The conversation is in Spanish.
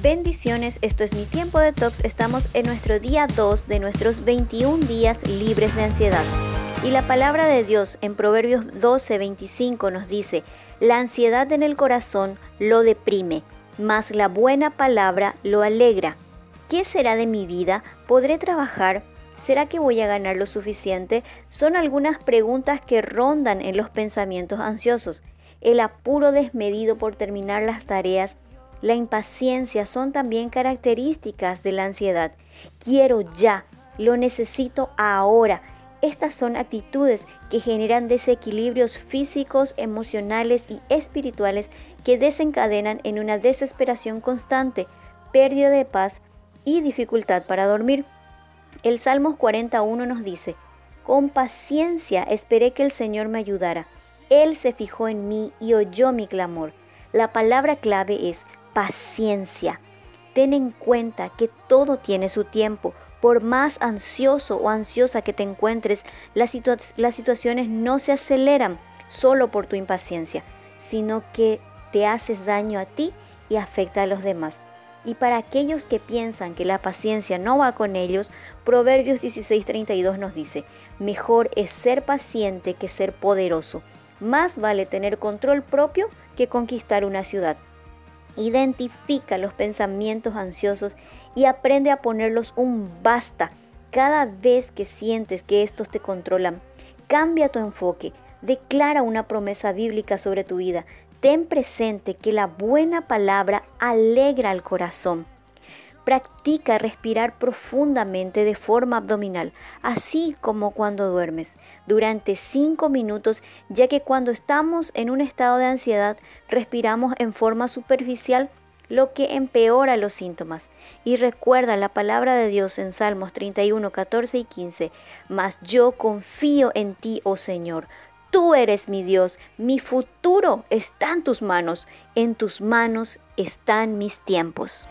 Bendiciones, esto es mi tiempo de tox. Estamos en nuestro día 2 de nuestros 21 días libres de ansiedad. Y la palabra de Dios en Proverbios 12:25 nos dice, la ansiedad en el corazón lo deprime, mas la buena palabra lo alegra. ¿Qué será de mi vida? ¿Podré trabajar? ¿Será que voy a ganar lo suficiente? Son algunas preguntas que rondan en los pensamientos ansiosos. El apuro desmedido por terminar las tareas, la impaciencia son también características de la ansiedad. Quiero ya, lo necesito ahora. Estas son actitudes que generan desequilibrios físicos, emocionales y espirituales que desencadenan en una desesperación constante, pérdida de paz y dificultad para dormir. El Salmos 41 nos dice, con paciencia esperé que el Señor me ayudara. Él se fijó en mí y oyó mi clamor. La palabra clave es paciencia. Ten en cuenta que todo tiene su tiempo. Por más ansioso o ansiosa que te encuentres, las, situaciones no se aceleran solo por tu impaciencia, sino que te haces daño a ti y afecta a los demás. Y para aquellos que piensan que la paciencia no va con ellos, Proverbios 16:32 nos dice, mejor es ser paciente que ser poderoso. Más vale tener control propio que conquistar una ciudad. Identifica los pensamientos ansiosos y aprende a ponerlos un basta cada vez que sientes que estos te controlan. Cambia tu enfoque, declara una promesa bíblica sobre tu vida, ten presente que la buena palabra alegra al corazón. Practica respirar profundamente de forma abdominal, así como cuando duermes, durante 5 minutos, ya que cuando estamos en un estado de ansiedad respiramos en forma superficial, lo que empeora los síntomas. Y recuerda la palabra de Dios en Salmos 31, 14 y 15, mas yo confío en ti, oh Señor. Tú eres mi Dios, mi futuro está en tus manos, en tus manos están mis tiempos.